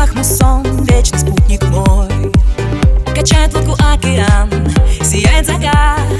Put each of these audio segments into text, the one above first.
облаках сон вечный спутник мой. Качает лодку океан, сияет закат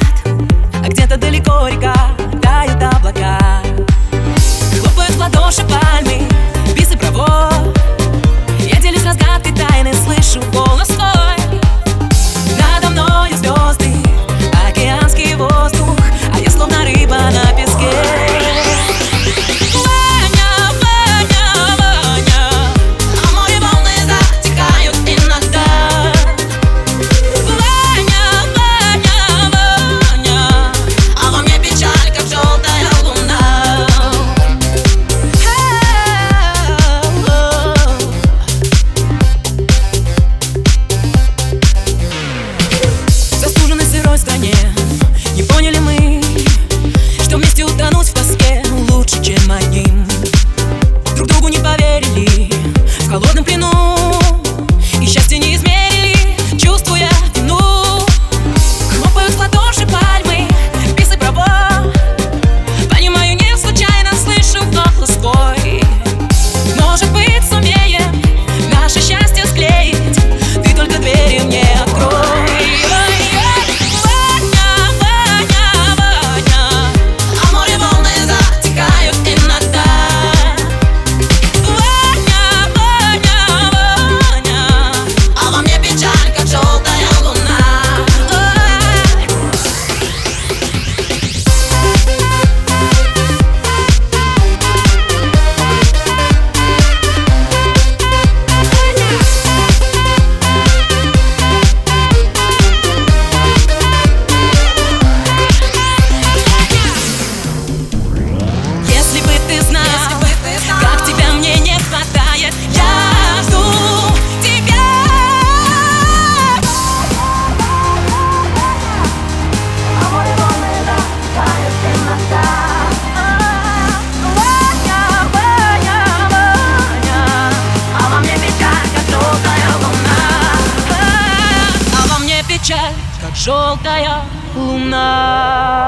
желтая луна.